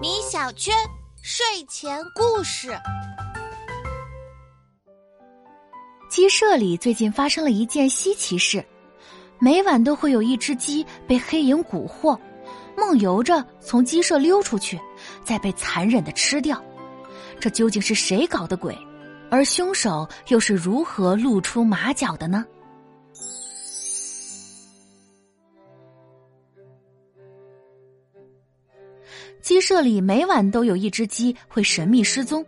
米小圈睡前故事。鸡舍里最近发生了一件稀奇事，每晚都会有一只鸡被黑影蛊惑，梦游着从鸡舍溜出去，再被残忍的吃掉。这究竟是谁搞的鬼？而凶手又是如何露出马脚的呢？鸡舍里每晚都有一只鸡会神秘失踪，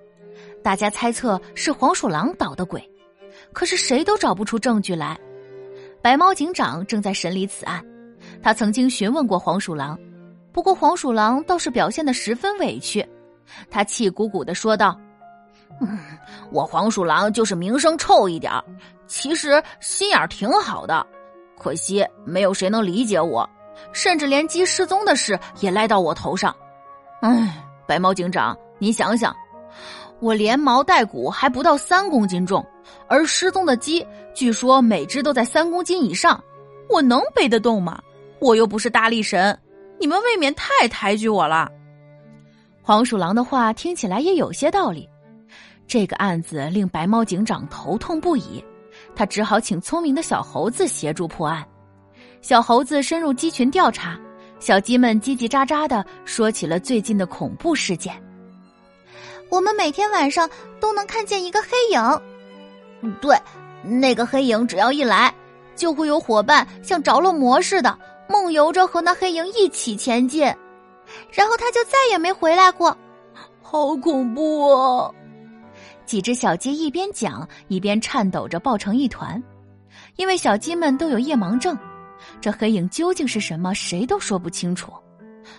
大家猜测是黄鼠狼捣的鬼，可是谁都找不出证据来。白猫警长正在审理此案，他曾经询问过黄鼠狼，不过黄鼠狼倒是表现的十分委屈，他气鼓鼓的说道：“嗯，我黄鼠狼就是名声臭一点其实心眼挺好的，可惜没有谁能理解我，甚至连鸡失踪的事也赖到我头上。”唉，白猫警长，你想想，我连毛带骨还不到三公斤重，而失踪的鸡据说每只都在三公斤以上，我能背得动吗？我又不是大力神，你们未免太抬举我了。黄鼠狼的话听起来也有些道理，这个案子令白猫警长头痛不已，他只好请聪明的小猴子协助破案。小猴子深入鸡群调查。小鸡们叽叽喳喳的说起了最近的恐怖事件。我们每天晚上都能看见一个黑影，对，那个黑影只要一来，就会有伙伴像着了魔似的梦游着和那黑影一起前进，然后他就再也没回来过。好恐怖啊！几只小鸡一边讲一边颤抖着抱成一团，因为小鸡们都有夜盲症。这黑影究竟是什么？谁都说不清楚。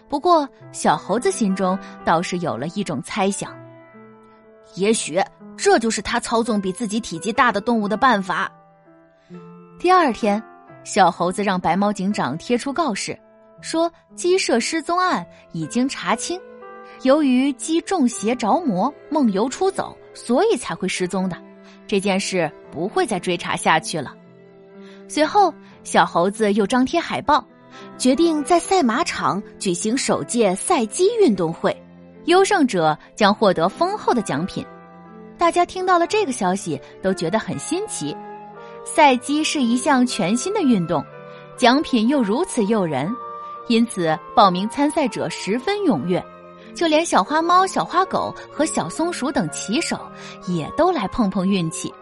不过，小猴子心中倒是有了一种猜想：也许这就是他操纵比自己体积大的动物的办法。第二天，小猴子让白猫警长贴出告示，说鸡舍失踪案已经查清，由于鸡中邪着魔、梦游出走，所以才会失踪的。这件事不会再追查下去了。随后。小猴子又张贴海报，决定在赛马场举行首届赛鸡运动会，优胜者将获得丰厚的奖品。大家听到了这个消息，都觉得很新奇。赛鸡是一项全新的运动，奖品又如此诱人，因此报名参赛者十分踊跃，就连小花猫、小花狗和小松鼠等骑手也都来碰碰运气。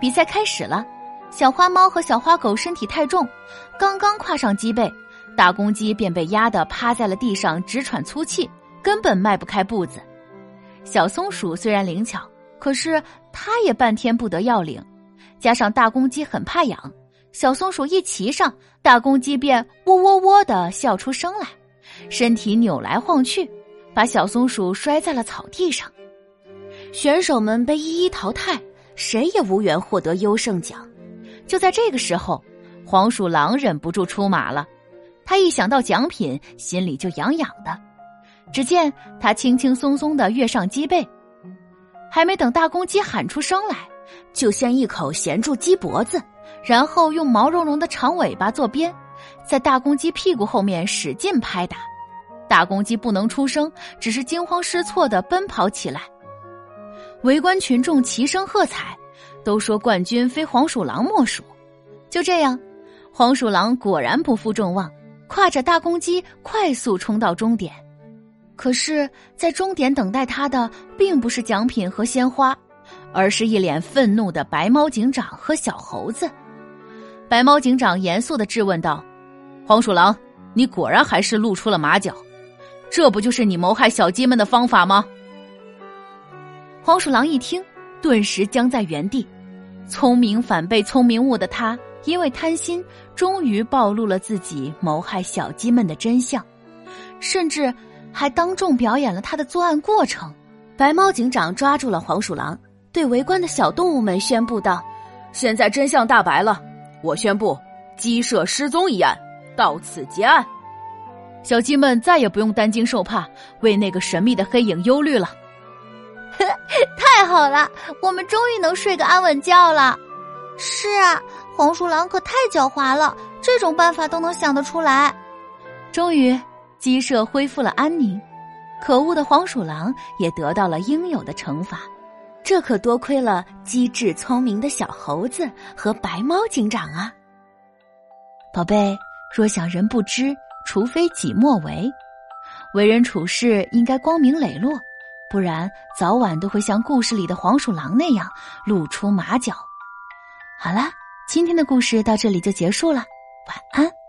比赛开始了。小花猫和小花狗身体太重，刚刚跨上鸡背，大公鸡便被压得趴在了地上，直喘粗气，根本迈不开步子。小松鼠虽然灵巧，可是它也半天不得要领。加上大公鸡很怕痒，小松鼠一骑上，大公鸡便喔喔喔的笑出声来，身体扭来晃去，把小松鼠摔在了草地上。选手们被一一淘汰，谁也无缘获得优胜奖。就在这个时候，黄鼠狼忍不住出马了。他一想到奖品，心里就痒痒的。只见他轻轻松松的跃上鸡背，还没等大公鸡喊出声来，就先一口衔住鸡脖子，然后用毛茸茸的长尾巴做鞭，在大公鸡屁股后面使劲拍打。大公鸡不能出声，只是惊慌失措的奔跑起来。围观群众齐声喝彩。都说冠军非黄鼠狼莫属，就这样，黄鼠狼果然不负众望，挎着大公鸡快速冲到终点。可是，在终点等待他的并不是奖品和鲜花，而是一脸愤怒的白猫警长和小猴子。白猫警长严肃的质问道：“黄鼠狼，你果然还是露出了马脚，这不就是你谋害小鸡们的方法吗？”黄鼠狼一听。顿时僵在原地，聪明反被聪明误的他，因为贪心，终于暴露了自己谋害小鸡们的真相，甚至还当众表演了他的作案过程。白猫警长抓住了黄鼠狼，对围观的小动物们宣布道：“现在真相大白了，我宣布鸡舍失踪一案到此结案，小鸡们再也不用担惊受怕，为那个神秘的黑影忧虑了。” 太好了，我们终于能睡个安稳觉了。是啊，黄鼠狼可太狡猾了，这种办法都能想得出来。终于，鸡舍恢复了安宁，可恶的黄鼠狼也得到了应有的惩罚。这可多亏了机智聪明的小猴子和白猫警长啊！宝贝，若想人不知，除非己莫为。为人处事应该光明磊落，不然早晚都会像故事里的黄鼠狼那样露出马脚。好了，今天的故事到这里就结束了，晚安。